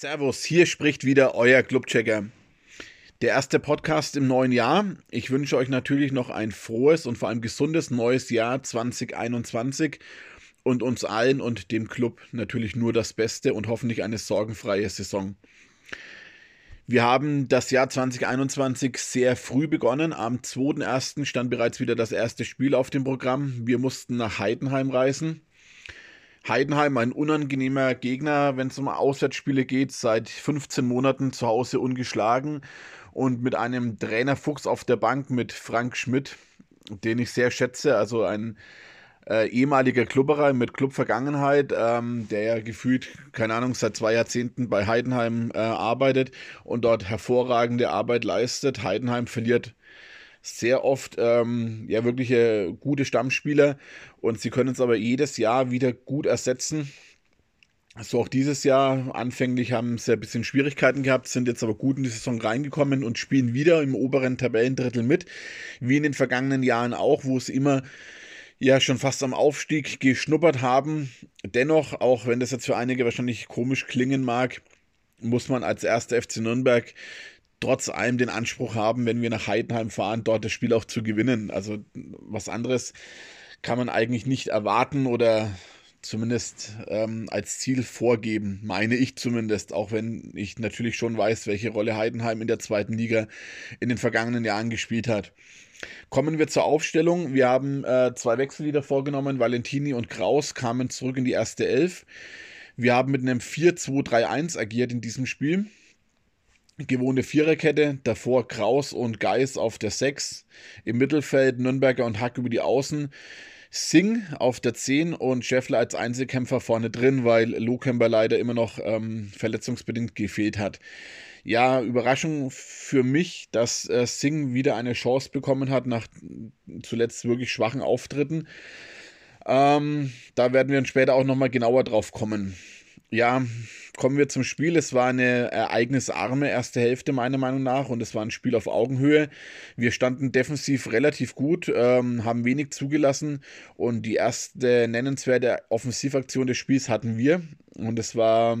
Servus, hier spricht wieder euer Clubchecker. Der erste Podcast im neuen Jahr. Ich wünsche euch natürlich noch ein frohes und vor allem gesundes neues Jahr 2021 und uns allen und dem Club natürlich nur das Beste und hoffentlich eine sorgenfreie Saison. Wir haben das Jahr 2021 sehr früh begonnen. Am 2.1. stand bereits wieder das erste Spiel auf dem Programm. Wir mussten nach Heidenheim reisen. Heidenheim ein unangenehmer Gegner, wenn es um Auswärtsspiele geht, seit 15 Monaten zu Hause ungeschlagen und mit einem Trainerfuchs auf der Bank mit Frank Schmidt, den ich sehr schätze, also ein äh, ehemaliger Klubberer mit Clubvergangenheit, ähm, der ja gefühlt, keine Ahnung, seit zwei Jahrzehnten bei Heidenheim äh, arbeitet und dort hervorragende Arbeit leistet. Heidenheim verliert sehr oft ähm, ja wirklich äh, gute Stammspieler und sie können es aber jedes Jahr wieder gut ersetzen. So auch dieses Jahr. Anfänglich haben sie ein bisschen Schwierigkeiten gehabt, sind jetzt aber gut in die Saison reingekommen und spielen wieder im oberen Tabellendrittel mit, wie in den vergangenen Jahren auch, wo es immer ja schon fast am Aufstieg geschnuppert haben. Dennoch, auch wenn das jetzt für einige wahrscheinlich komisch klingen mag, muss man als erster FC Nürnberg trotz allem den Anspruch haben, wenn wir nach Heidenheim fahren, dort das Spiel auch zu gewinnen. Also was anderes kann man eigentlich nicht erwarten oder zumindest ähm, als Ziel vorgeben, meine ich zumindest, auch wenn ich natürlich schon weiß, welche Rolle Heidenheim in der zweiten Liga in den vergangenen Jahren gespielt hat. Kommen wir zur Aufstellung. Wir haben äh, zwei Wechsel wieder vorgenommen. Valentini und Kraus kamen zurück in die erste Elf. Wir haben mit einem 4-2-3-1 agiert in diesem Spiel gewohnte Viererkette, davor Kraus und Geis auf der 6, im Mittelfeld Nürnberger und Hack über die Außen, Singh auf der 10 und Scheffler als Einzelkämpfer vorne drin, weil Lohkämper leider immer noch ähm, verletzungsbedingt gefehlt hat. Ja, Überraschung für mich, dass äh, Singh wieder eine Chance bekommen hat nach zuletzt wirklich schwachen Auftritten. Ähm, da werden wir später auch nochmal genauer drauf kommen ja, kommen wir zum Spiel. Es war eine ereignisarme erste Hälfte, meiner Meinung nach, und es war ein Spiel auf Augenhöhe. Wir standen defensiv relativ gut, ähm, haben wenig zugelassen und die erste nennenswerte Offensivaktion des Spiels hatten wir. Und es war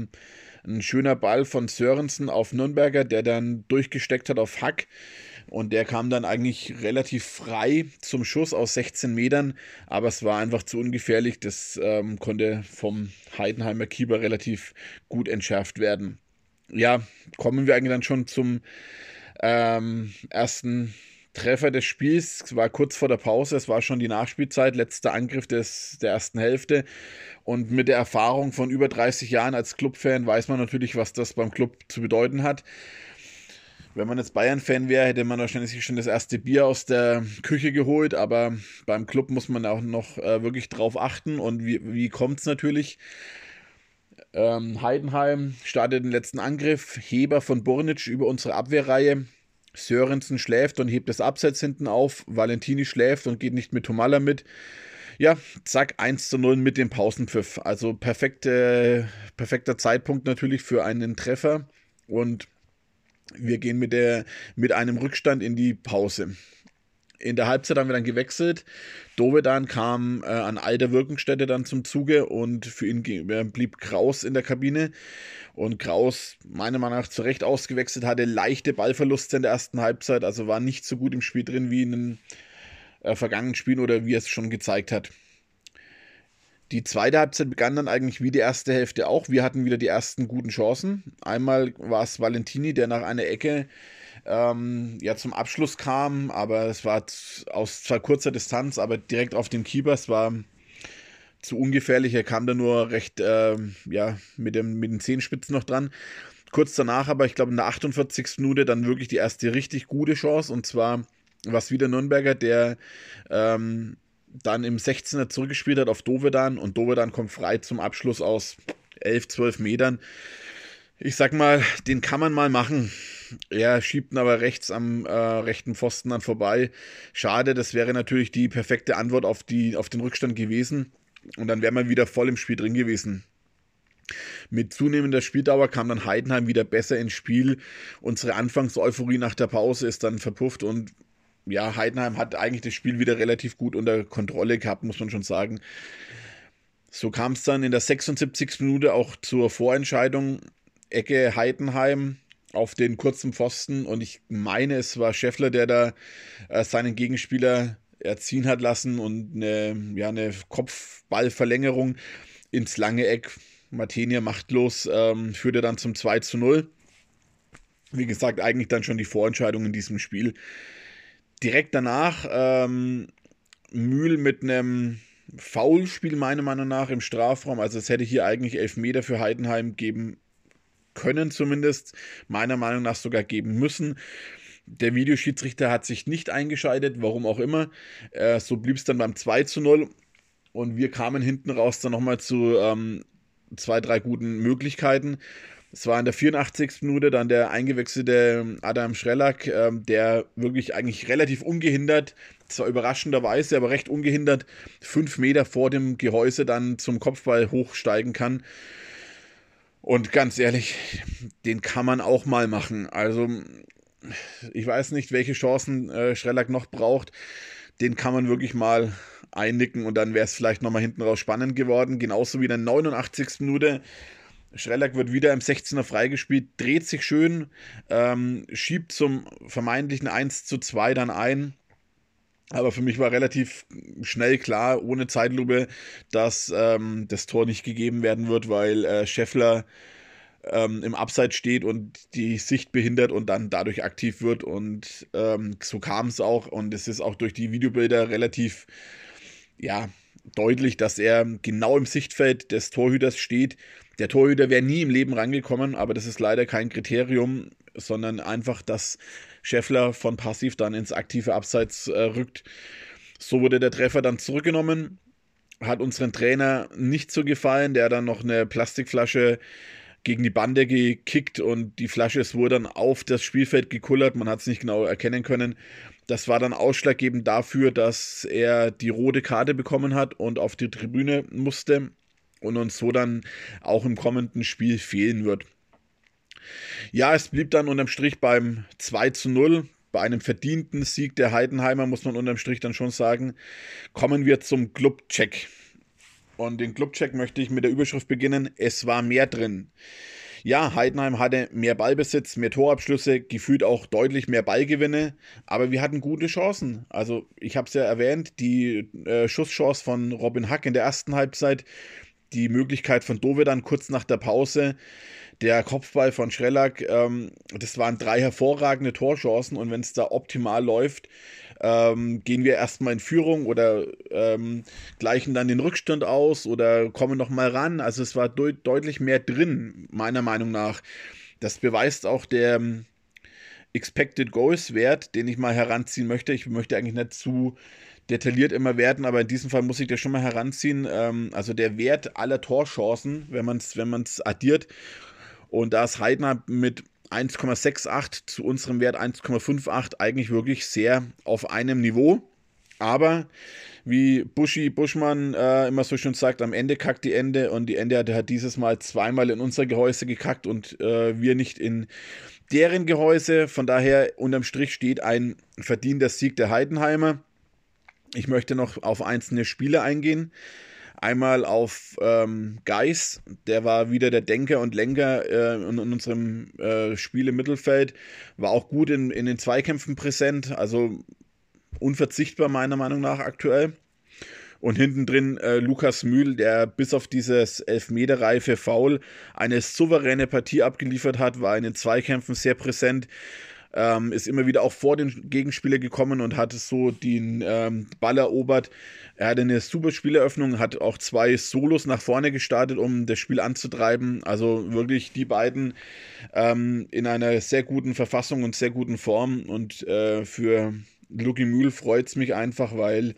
ein schöner Ball von Sörensen auf Nürnberger, der dann durchgesteckt hat auf Hack. Und der kam dann eigentlich relativ frei zum Schuss aus 16 Metern, aber es war einfach zu ungefährlich. Das ähm, konnte vom Heidenheimer Keeper relativ gut entschärft werden. Ja, kommen wir eigentlich dann schon zum ähm, ersten Treffer des Spiels. Es war kurz vor der Pause, es war schon die Nachspielzeit, letzter Angriff des, der ersten Hälfte. Und mit der Erfahrung von über 30 Jahren als Clubfan weiß man natürlich, was das beim Club zu bedeuten hat. Wenn man jetzt Bayern-Fan wäre, hätte man wahrscheinlich schon das erste Bier aus der Küche geholt, aber beim Club muss man auch noch äh, wirklich drauf achten. Und wie, wie kommt es natürlich? Ähm, Heidenheim startet den letzten Angriff, Heber von Bornitsch über unsere Abwehrreihe. Sörensen schläft und hebt das Abseits hinten auf. Valentini schläft und geht nicht mit Tomalla mit. Ja, zack, 1 zu 0 mit dem Pausenpfiff. Also perfekte, perfekter Zeitpunkt natürlich für einen Treffer. Und wir gehen mit, der, mit einem Rückstand in die Pause. In der Halbzeit haben wir dann gewechselt. Dovedan kam äh, an alter Wirkungsstätte dann zum Zuge und für ihn blieb Kraus in der Kabine. Und Kraus, meiner Meinung nach, zu Recht ausgewechselt, hatte leichte Ballverluste in der ersten Halbzeit, also war nicht so gut im Spiel drin wie in den äh, vergangenen Spielen oder wie er es schon gezeigt hat. Die zweite Halbzeit begann dann eigentlich wie die erste Hälfte auch. Wir hatten wieder die ersten guten Chancen. Einmal war es Valentini, der nach einer Ecke ähm, ja zum Abschluss kam, aber es war aus zwar kurzer Distanz, aber direkt auf den Keeper. Es war zu ungefährlich. Er kam da nur recht äh, ja mit, dem, mit den Zehenspitzen noch dran. Kurz danach, aber ich glaube in der 48. Minute dann wirklich die erste richtig gute Chance und zwar war es wieder Nürnberger, der ähm, dann im 16er zurückgespielt hat auf Dovedan und Dovedan kommt frei zum Abschluss aus 11, 12 Metern. Ich sag mal, den kann man mal machen. Er schiebt ihn aber rechts am äh, rechten Pfosten dann vorbei. Schade, das wäre natürlich die perfekte Antwort auf, die, auf den Rückstand gewesen. Und dann wäre man wieder voll im Spiel drin gewesen. Mit zunehmender Spieldauer kam dann Heidenheim wieder besser ins Spiel. Unsere Anfangseuphorie nach der Pause ist dann verpufft und ja, Heidenheim hat eigentlich das Spiel wieder relativ gut unter Kontrolle gehabt, muss man schon sagen. So kam es dann in der 76. Minute auch zur Vorentscheidung. Ecke Heidenheim auf den kurzen Pfosten und ich meine, es war Scheffler, der da äh, seinen Gegenspieler erziehen hat lassen und eine, ja, eine Kopfballverlängerung ins lange Eck. Martinia machtlos, ähm, führte dann zum 2 zu 0. Wie gesagt, eigentlich dann schon die Vorentscheidung in diesem Spiel. Direkt danach ähm, Mühl mit einem Foulspiel, meiner Meinung nach, im Strafraum. Also es hätte hier eigentlich Elfmeter für Heidenheim geben können, zumindest. Meiner Meinung nach sogar geben müssen. Der Videoschiedsrichter hat sich nicht eingeschaltet, warum auch immer. Äh, so blieb es dann beim 2 zu 0. Und wir kamen hinten raus dann nochmal zu ähm, zwei, drei guten Möglichkeiten. Es war in der 84. Minute dann der eingewechselte Adam Schrellack, äh, der wirklich eigentlich relativ ungehindert, zwar überraschenderweise, aber recht ungehindert, fünf Meter vor dem Gehäuse dann zum Kopfball hochsteigen kann. Und ganz ehrlich, den kann man auch mal machen. Also, ich weiß nicht, welche Chancen äh, Schrellack noch braucht. Den kann man wirklich mal einnicken und dann wäre es vielleicht nochmal hinten raus spannend geworden. Genauso wie in der 89. Minute. Schrellack wird wieder im 16er freigespielt, dreht sich schön, ähm, schiebt zum vermeintlichen 1 zu 2 dann ein. Aber für mich war relativ schnell klar, ohne Zeitlupe, dass ähm, das Tor nicht gegeben werden wird, weil äh, Scheffler ähm, im Abseits steht und die Sicht behindert und dann dadurch aktiv wird. Und ähm, so kam es auch. Und es ist auch durch die Videobilder relativ ja, deutlich, dass er genau im Sichtfeld des Torhüters steht. Der Torhüter wäre nie im Leben rangekommen, aber das ist leider kein Kriterium, sondern einfach, dass Scheffler von passiv dann ins aktive Abseits äh, rückt. So wurde der Treffer dann zurückgenommen. Hat unseren Trainer nicht so gefallen, der dann noch eine Plastikflasche gegen die Bande gekickt und die Flasche ist wohl dann auf das Spielfeld gekullert. Man hat es nicht genau erkennen können. Das war dann ausschlaggebend dafür, dass er die rote Karte bekommen hat und auf die Tribüne musste und uns so dann auch im kommenden Spiel fehlen wird. Ja, es blieb dann unterm Strich beim 2 zu 0. Bei einem verdienten Sieg der Heidenheimer, muss man unterm Strich dann schon sagen. Kommen wir zum Clubcheck. Und den Clubcheck möchte ich mit der Überschrift beginnen. Es war mehr drin. Ja, Heidenheim hatte mehr Ballbesitz, mehr Torabschlüsse, gefühlt auch deutlich mehr Ballgewinne, aber wir hatten gute Chancen. Also, ich habe es ja erwähnt, die äh, Schusschance von Robin Hack in der ersten Halbzeit, die Möglichkeit von Dove dann kurz nach der Pause, der Kopfball von Schrellack, ähm, das waren drei hervorragende Torchancen und wenn es da optimal läuft, ähm, gehen wir erstmal in Führung oder ähm, gleichen dann den Rückstand aus oder kommen nochmal ran. Also es war de deutlich mehr drin, meiner Meinung nach. Das beweist auch der ähm, Expected Goals Wert, den ich mal heranziehen möchte. Ich möchte eigentlich nicht zu detailliert immer werten, aber in diesem Fall muss ich das schon mal heranziehen. Ähm, also der Wert aller Torchancen, wenn man es wenn addiert. Und da ist Heidner mit 1,68 zu unserem Wert 1,58 eigentlich wirklich sehr auf einem Niveau. Aber wie Buschi Buschmann äh, immer so schön sagt, am Ende kackt die Ende und die Ende hat, hat dieses Mal zweimal in unser Gehäuse gekackt und äh, wir nicht in deren Gehäuse. Von daher unterm Strich steht ein verdienter Sieg der Heidenheimer. Ich möchte noch auf einzelne Spiele eingehen. Einmal auf ähm, Geis, der war wieder der Denker und Lenker äh, in, in, unserem äh, Spiel im Mittelfeld, war auch gut in, in den Zweikämpfen präsent, also unverzichtbar meiner Meinung nach aktuell. Und hinten drin äh, Lukas Mühl, der bis auf dieses Elfmeterreife Foul eine souveräne Partie abgeliefert hat, war in den Zweikämpfen sehr präsent. Ähm, ist immer wieder auch vor den Gegenspieler gekommen und hat so den ähm, Ball erobert. Er hatte eine super Spieleröffnung, hat auch zwei Solos nach vorne gestartet, um das Spiel anzutreiben. Also wirklich die beiden ähm, in einer sehr guten Verfassung und sehr guten Form. Und äh, für Lucky Mühl freut es mich einfach, weil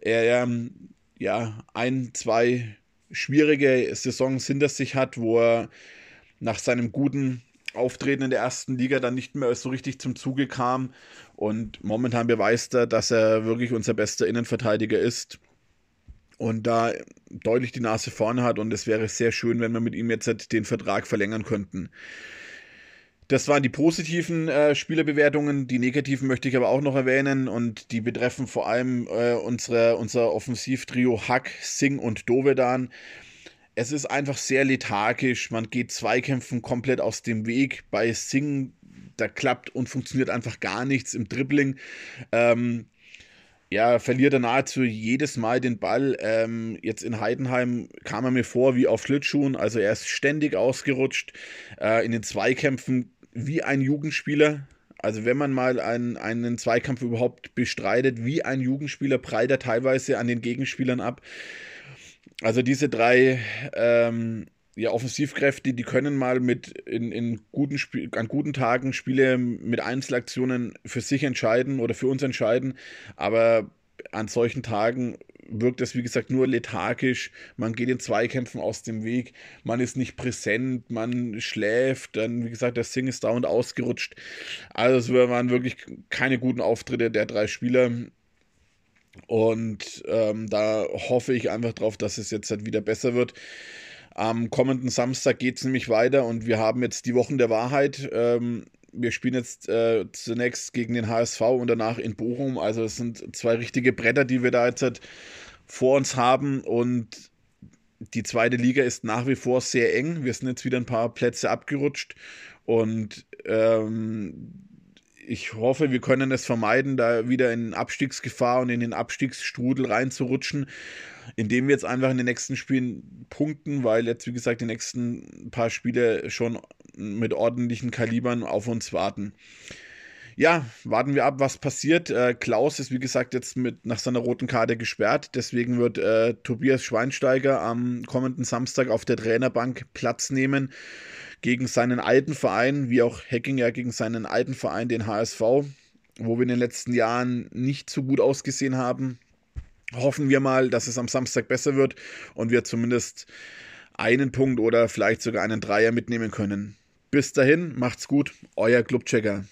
er ja ein, zwei schwierige Saisons hinter sich hat, wo er nach seinem guten Auftreten in der ersten Liga dann nicht mehr so richtig zum Zuge kam. Und momentan beweist er, dass er wirklich unser bester Innenverteidiger ist und da deutlich die Nase vorne hat. Und es wäre sehr schön, wenn wir mit ihm jetzt den Vertrag verlängern könnten. Das waren die positiven äh, Spielerbewertungen. Die negativen möchte ich aber auch noch erwähnen und die betreffen vor allem äh, unsere, unser Offensivtrio Hack, Singh und Dovedan. Es ist einfach sehr lethargisch. Man geht Zweikämpfen komplett aus dem Weg. Bei Sing, da klappt und funktioniert einfach gar nichts im Dribbling. Ähm, ja, verliert er nahezu jedes Mal den Ball. Ähm, jetzt in Heidenheim kam er mir vor wie auf Schlittschuhen. Also er ist ständig ausgerutscht. Äh, in den Zweikämpfen wie ein Jugendspieler. Also wenn man mal einen, einen Zweikampf überhaupt bestreitet, wie ein Jugendspieler, prallt er teilweise an den Gegenspielern ab. Also diese drei ähm, ja, Offensivkräfte, die können mal mit in, in guten Spiel, an guten Tagen Spiele mit Einzelaktionen für sich entscheiden oder für uns entscheiden, aber an solchen Tagen wirkt es, wie gesagt, nur lethargisch. Man geht in Zweikämpfen aus dem Weg, man ist nicht präsent, man schläft, dann, wie gesagt, der Sing ist dauernd ausgerutscht. Also es waren wirklich keine guten Auftritte der drei Spieler. Und ähm, da hoffe ich einfach drauf, dass es jetzt halt wieder besser wird. Am kommenden Samstag geht es nämlich weiter und wir haben jetzt die Wochen der Wahrheit. Ähm, wir spielen jetzt äh, zunächst gegen den HSV und danach in Bochum. Also es sind zwei richtige Bretter, die wir da jetzt halt vor uns haben. Und die zweite Liga ist nach wie vor sehr eng. Wir sind jetzt wieder ein paar Plätze abgerutscht. Und ähm, ich hoffe, wir können es vermeiden, da wieder in Abstiegsgefahr und in den Abstiegsstrudel reinzurutschen, indem wir jetzt einfach in den nächsten Spielen punkten, weil jetzt, wie gesagt, die nächsten paar Spiele schon mit ordentlichen Kalibern auf uns warten. Ja, warten wir ab, was passiert. Äh, Klaus ist, wie gesagt, jetzt mit nach seiner roten Karte gesperrt. Deswegen wird äh, Tobias Schweinsteiger am kommenden Samstag auf der Trainerbank Platz nehmen gegen seinen alten Verein, wie auch Hackinger gegen seinen alten Verein, den HSV, wo wir in den letzten Jahren nicht so gut ausgesehen haben. Hoffen wir mal, dass es am Samstag besser wird und wir zumindest einen Punkt oder vielleicht sogar einen Dreier mitnehmen können. Bis dahin, macht's gut, euer Clubchecker.